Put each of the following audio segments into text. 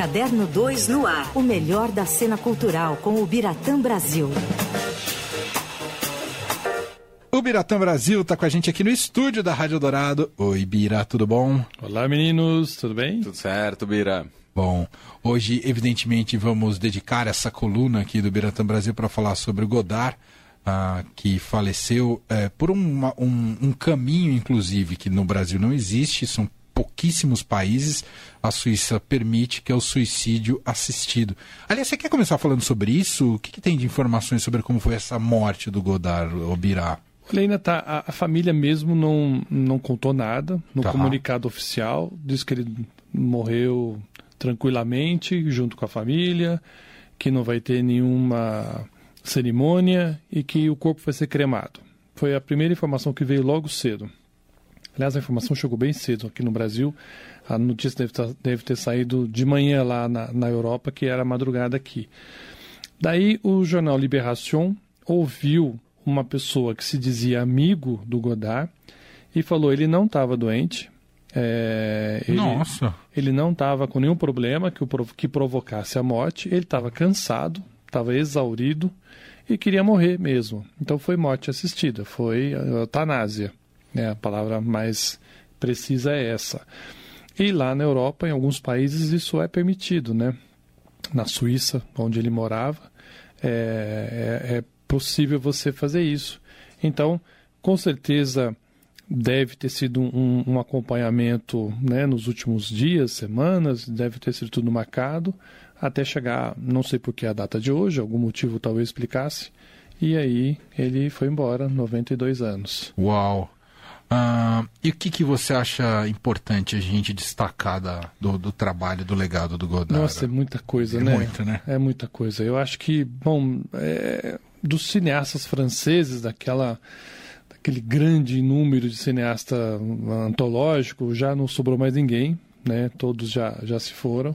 Caderno 2 no ar. O melhor da cena cultural com o Biratã Brasil. O Biratã Brasil está com a gente aqui no estúdio da Rádio Dourado. Oi, Bira, tudo bom? Olá, meninos, tudo bem? Tudo certo, Bira. Bom, hoje, evidentemente, vamos dedicar essa coluna aqui do Biratã Brasil para falar sobre o Godard, ah, que faleceu é, por uma, um, um caminho, inclusive, que no Brasil não existe, são pouquíssimos países a Suíça permite, que é o suicídio assistido. Aliás, você quer começar falando sobre isso? O que, que tem de informações sobre como foi essa morte do Godard, Obirá? Olha, tá, a, a, família mesmo não, não contou nada no tá. comunicado oficial, diz que ele morreu tranquilamente junto com a família, que não vai ter nenhuma cerimônia e que o corpo vai ser cremado. Foi a primeira informação que veio logo cedo. Aliás, a informação chegou bem cedo aqui no Brasil. A notícia deve, ter, tá, deve ter saído de manhã lá na, na Europa, que era madrugada aqui. Daí o jornal Libération ouviu uma pessoa que se dizia amigo do Godard e falou ele não estava doente. É, ele, Nossa! Ele não estava com nenhum problema que, o, que provocasse a morte. Ele estava cansado, estava exaurido e queria morrer mesmo. Então foi morte assistida, foi eutanásia. Né? A palavra mais precisa é essa. E lá na Europa, em alguns países, isso é permitido, né? Na Suíça, onde ele morava, é, é, é possível você fazer isso. Então, com certeza, deve ter sido um, um, acompanhamento né, nos últimos dias, semanas, deve ter sido tudo marcado, até chegar, não sei por que a data de hoje, algum motivo talvez explicasse, e aí ele foi embora, 92 anos. Uau! Uh, e o que, que você acha importante a gente destacar da, do, do, trabalho, do legado do Godard? Nossa, é muita coisa, é né? Muita, né? É muita coisa. Eu acho que, bom, é, dos cineastas franceses, daquela daquele grande número de cineasta antológico, já não sobrou mais ninguém, né? Todos já, já se foram.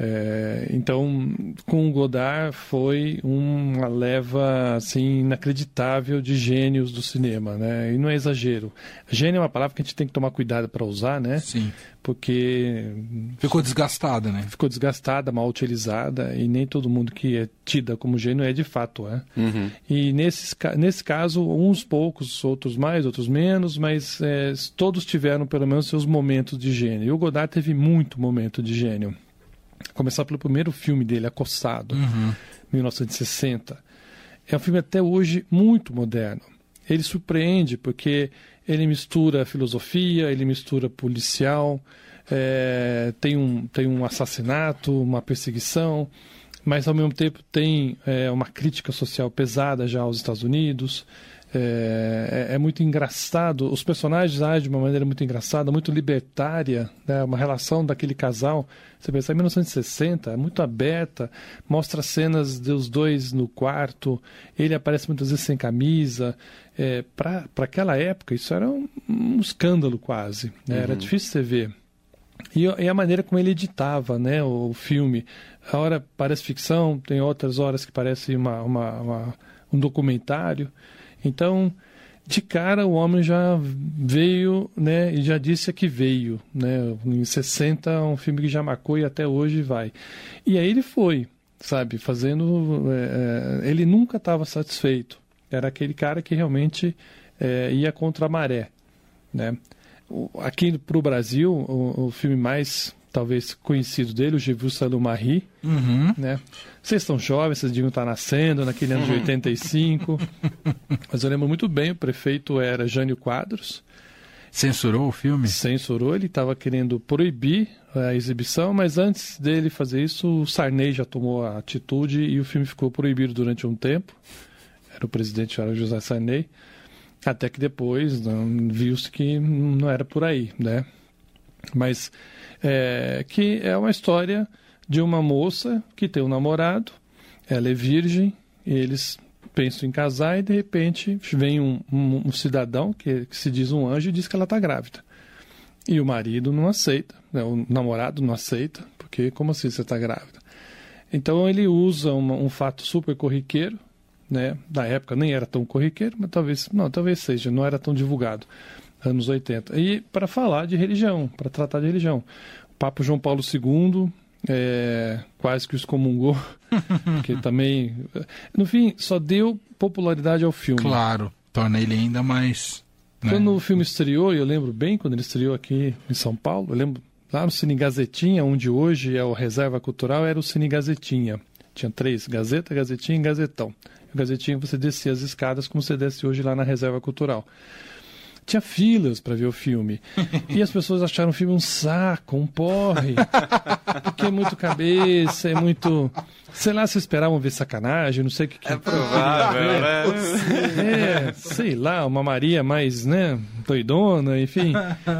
É, então, com o Godard foi uma leva assim inacreditável de gênios do cinema, né? E não é exagero. Gênio é uma palavra que a gente tem que tomar cuidado para usar, né? Sim. Porque ficou desgastada, né? Ficou desgastada, mal utilizada e nem todo mundo que é tida como gênio é de fato, é. Uhum. E nesse, nesse caso, uns poucos, outros mais, outros menos, mas é, todos tiveram pelo menos seus momentos de gênio. E o Godard teve muito momento de gênio começar pelo primeiro filme dele, Acossado, uhum. 1960. É um filme até hoje muito moderno. Ele surpreende porque ele mistura filosofia, ele mistura policial, é, tem, um, tem um assassinato, uma perseguição, mas ao mesmo tempo tem é, uma crítica social pesada já aos Estados Unidos. É, é, é, muito engraçado. Os personagens agem de uma maneira muito engraçada, muito libertária, né? uma relação daquele casal. Você pensa, em 1960, é muito aberta, mostra cenas dos dois no quarto, ele aparece muitas vezes sem camisa. É, Para aquela época, isso era um, um escândalo quase, né? uhum. era difícil você ver. E, e, a maneira como ele editava né, o, o, filme. A hora parece ficção, tem outras horas que parece uma, uma, uma um documentário. Então, de cara o homem já veio, né, e já disse que veio, né, em 60 um filme que já marcou e até hoje vai. E aí ele foi, sabe, fazendo, é, é ele nunca estava satisfeito. Era aquele cara que realmente é, ia contra a maré, né. Aqui para o Brasil, o filme mais talvez conhecido dele, o Jevu Salomari, uhum. né? Vocês estão jovens, vocês deviam estar nascendo naquele ano de 85. Mas eu lembro muito bem, o prefeito era Jânio Quadros. Censurou o filme? Censurou, ele estava querendo proibir a exibição, mas antes dele fazer isso, o Sarney já tomou a atitude e o filme ficou proibido durante um tempo. Era o presidente era José Sarney. Até que depois viu-se que não era por aí, né? Mas é, que é uma história de uma moça que tem um namorado, ela é virgem, eles pensam em casar e de repente vem um, um, um cidadão que, que, se diz um anjo e diz que ela está grávida. E o marido não aceita, né? o namorado não aceita, porque como assim você está grávida? Então ele usa uma, um fato super corriqueiro, né? Da época nem era tão corriqueiro, mas talvez, não, talvez seja, não era tão divulgado anos 80. E para falar de religião, para tratar de religião. O Papa João Paulo II é, quase que o excomungou, porque também, no fim, só deu popularidade ao filme. Claro, torna ele ainda mais. Né? Quando o filme estreou, eu lembro bem, quando ele estreou aqui em São Paulo, eu lembro lá no Cine Gazetinha, onde hoje é o Reserva Cultural, era o Cine Gazetinha. Tinha três, Gazeta, Gazetinha e Gazetão. O Gazetinha você descia as escadas como você desce hoje lá na Reserva Cultural tinha filas para ver o filme. E as pessoas acharam o filme um saco, um porre. Porque é muito cabeça, é muito. Sei lá, se esperavam ver sacanagem, não sei o que. que é provável, né? É, sei lá, uma Maria mais, né, doidona, enfim.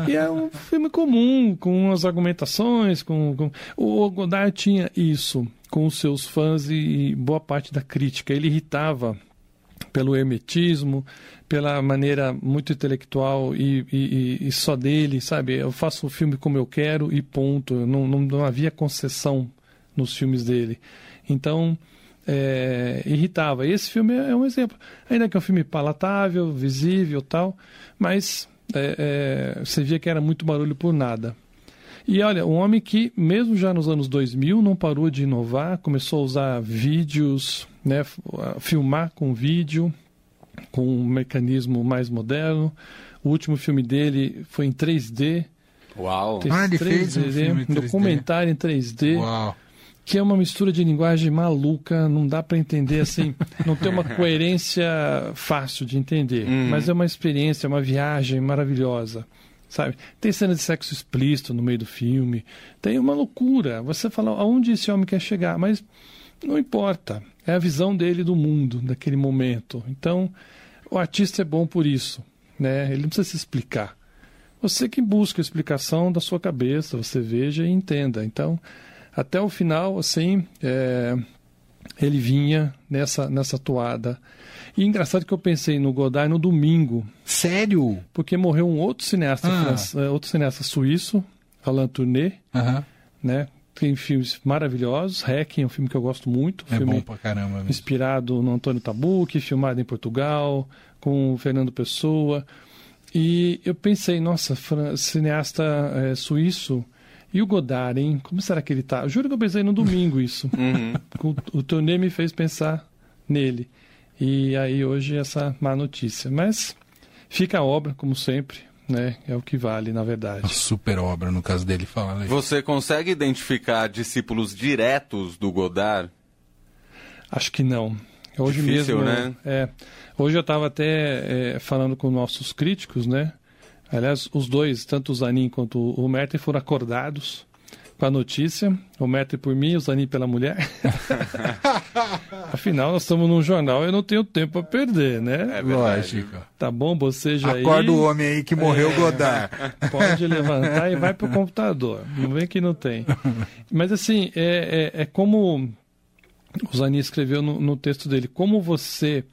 E é um filme comum, com as argumentações, com. com... O Godard tinha isso com os seus fãs e boa parte da crítica. Ele irritava pelo hermetismo, pela maneira muito intelectual e, e, e, só dele, sabe? Eu faço o filme como eu quero e ponto. Não, não, não havia concessão nos filmes dele. Então, é, irritava. Esse filme é um exemplo. Ainda que é um filme palatável, visível tal, mas é, é, você via que era muito barulho por nada. E olha, um homem que, mesmo já nos anos 2000, não parou de inovar, começou a usar vídeos, né, filmar com vídeo, com um mecanismo mais moderno. O último filme dele foi em 3D. Uau! Ah, ele 3D, fez um, filme um documentário em 3D. Uau! Que é uma mistura de linguagem maluca, não dá para entender assim, não tem uma coerência fácil de entender, uhum. mas é uma experiência, uma viagem maravilhosa sabe? Tem cena de sexo explícito no meio do filme, tem uma loucura. Você fala aonde esse homem quer chegar, mas não importa. É a visão dele do mundo daquele momento. Então, o artista é bom por isso, né? Ele não precisa se explicar. Você que busca a explicação da sua cabeça, você veja e entenda. Então, até o final, assim, é, ele vinha nessa nessa toada e engraçado que eu pensei no Godard no domingo. Sério? Porque morreu um outro cineasta, ah. É, outro cineasta suíço, Alain Tourné, uh -huh. né? Tem filmes maravilhosos. Requiem é um filme que eu gosto muito. É filme bom pra caramba mesmo. Inspirado no Antônio Tabucchi, filmado em Portugal, com o Fernando Pessoa. E eu pensei, nossa, cineasta é, suíço... E o Godard, hein? Como será que ele tá? Eu juro que eu pensei no domingo isso. Uhum. O, o me fez pensar nele. E aí hoje essa má notícia. Mas fica a obra, como sempre, né? É o que vale, na verdade. Uma super obra, no caso dele, fala. Você consegue identificar discípulos diretos do Godard? Acho que não. Hoje Difícil, mesmo, né? É, hoje eu estava até é, falando com nossos críticos, né? Aliás, os dois, tanto o Zanin quanto o Merten, foram acordados com a notícia, o Metri por mim, o Zanin pela mulher. Afinal, nós estamos num jornal e eu não tenho tempo a perder, né? É Lógico. Tá bom, você já Acorda o homem aí que morreu, é, Godard. Pode levantar e vai pro computador. Não vem que não tem. Mas assim, é, é, é como o Zanin escreveu no, no texto dele, como você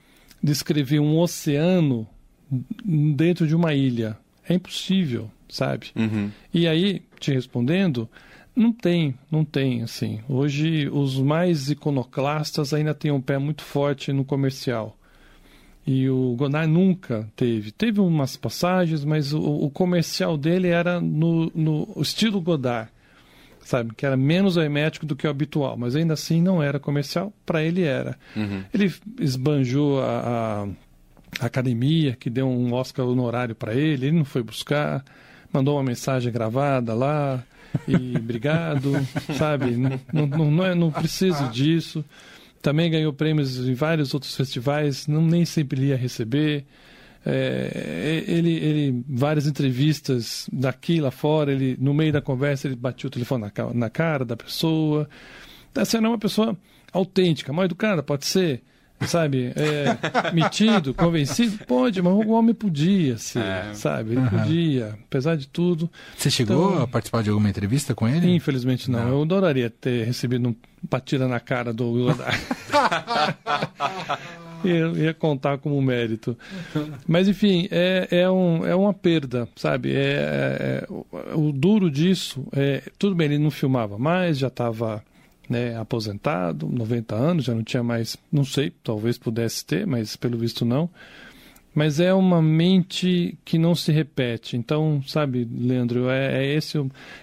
descrever um oceano dentro de uma ilha. É impossível, sabe? Uhum. E aí, te respondendo, não tem, não tem, assim. Hoje os mais iconoclastas ainda têm um pé muito forte no comercial. E o Godard nunca teve. Teve umas passagens, mas o, o comercial dele era no, no estilo Godard, sabe? Que era menos hermético do que o habitual, mas ainda assim não era comercial, para ele era. Uhum. Ele esbanjou a, a, academia, que deu um Oscar honorário para ele, ele não foi buscar, mandou uma mensagem gravada lá e obrigado, sabe? Não, não, não, é, não preciso disso. Também ganhou prêmios em vários outros festivais, não nem sempre ia receber. É, ele, ele, várias entrevistas daqui lá fora, ele no meio da conversa ele batia o telefone na, na cara da pessoa. Essa era uma pessoa autêntica, mal educada, pode ser sabe? É, metido, convencido? Pode, mas o homem podia ser, é. sabe? Ele uhum. podia, apesar de tudo. Você chegou então, a participar de alguma entrevista com ele? Infelizmente não. não. Eu adoraria ter recebido um batida na cara do Godard. eu ia contar como mérito. Mas, enfim, é, é, um, é uma perda, sabe? É, é, é o duro disso, é, tudo bem, ele não filmava mais, já estava né, aposentado, 90 anos, já não tinha mais, não sei, talvez pudesse ter, mas pelo visto não. Mas é uma mente que não se repete. Então, sabe, Leandro, é, é esse.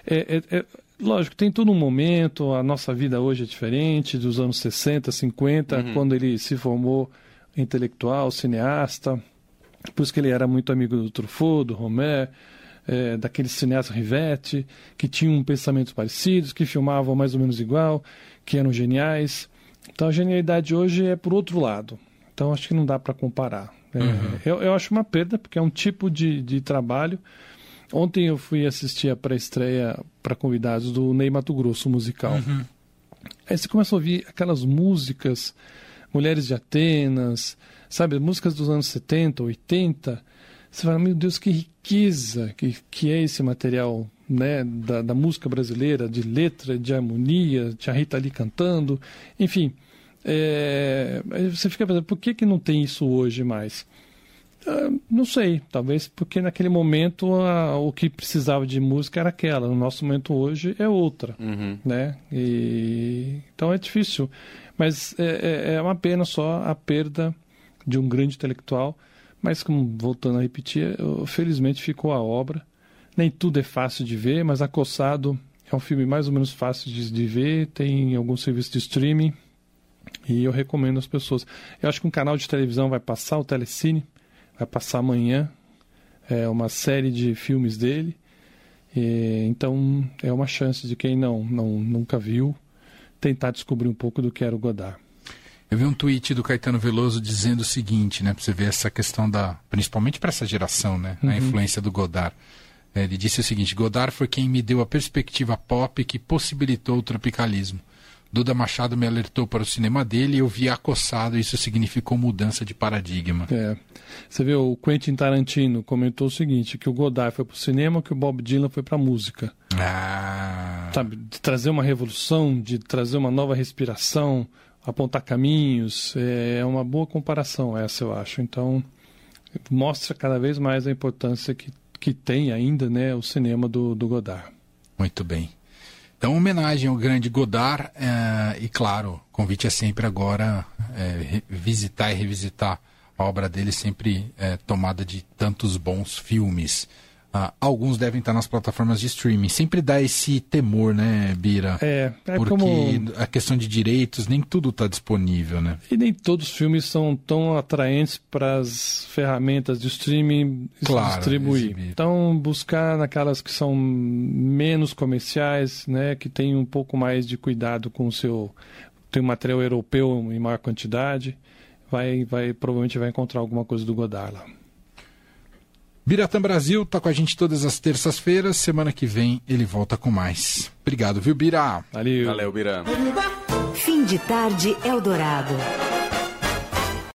É, é, é, Lógico, tem todo um momento, a nossa vida hoje é diferente dos anos 60, 50, uhum. quando ele se formou intelectual, cineasta. Por isso que ele era muito amigo do Truffaut, do Romer, é, daqueles cineastas Rivette, que tinham pensamentos parecidos, que filmavam mais ou menos igual, que eram geniais. Então a genialidade hoje é por outro lado. Então acho que não dá para comparar. É, uhum. eu, eu, acho uma perda, porque é um tipo de, de trabalho. Ontem eu fui assistir a pré-estreia para convidados do Ney Mato Grosso musical. Uhum. Aí você começa a ouvir aquelas músicas, Mulheres de Atenas, sabe, músicas dos anos 70, 80. Você fala, meu Deus, que riqueza que, que é esse material né, da, da música brasileira, de letra, de harmonia, tinha a Rita ali cantando, enfim. É, você fica pensando, por que, que não tem isso hoje mais? Uh, não sei, talvez porque naquele momento o que precisava de música era aquela, no nosso momento hoje é outra, uhum. né? E, então é difícil, mas é, é, é, uma pena só a perda de um grande intelectual, mas como voltando a repetir, felizmente ficou a obra. Nem tudo é fácil de ver, mas Acossado é um filme mais ou menos fácil de, de ver, tem algum serviço de streaming, e eu recomendo às pessoas. Eu acho que um canal de televisão vai passar, o Telecine, vai passar amanhã é, uma série de filmes dele. E, então é uma chance de quem não, não nunca viu tentar descobrir um pouco do que era o Godard. Eu vi um tweet do Caetano Veloso dizendo o seguinte, né, para você ver essa questão da, principalmente para essa geração, né, uhum. a influência do Godard. É, ele disse o seguinte: Godard foi quem me deu a perspectiva pop que possibilitou o tropicalismo. Duda Machado me alertou para o cinema dele e eu vi acossado, isso significou mudança de paradigma. É. Você vê, o Quentin Tarantino comentou o seguinte, que o Godard foi para o cinema, que o Bob Dylan foi para a música. Ah. Sabe, de trazer uma revolução, de trazer uma nova respiração, apontar caminhos, é uma boa comparação essa, eu acho. Então, mostra cada vez mais a importância que, que tem ainda né, o cinema do, do Godard. Muito bem. Então, homenagem ao grande Godard é, e, claro, convite é sempre agora é, visitar e revisitar a obra dele, sempre é, tomada de tantos bons filmes. Ah, alguns devem estar nas plataformas de streaming. Sempre dá esse temor, né, Bira? É, é Porque como... a questão de direitos, nem tudo está disponível, né? E nem todos os filmes são tão atraentes para as ferramentas de streaming claro, distribuir. Exibir. Então, buscar naquelas que são menos comerciais, né, que tem um pouco mais de cuidado com o seu... Tem um material europeu em maior quantidade, vai, vai provavelmente vai encontrar alguma coisa do Godard lá. Biratã Brasil está com a gente todas as terças-feiras. Semana que vem ele volta com mais. Obrigado, viu, Bira? Valeu. Valeu, Bira. Fim de tarde, Eldorado.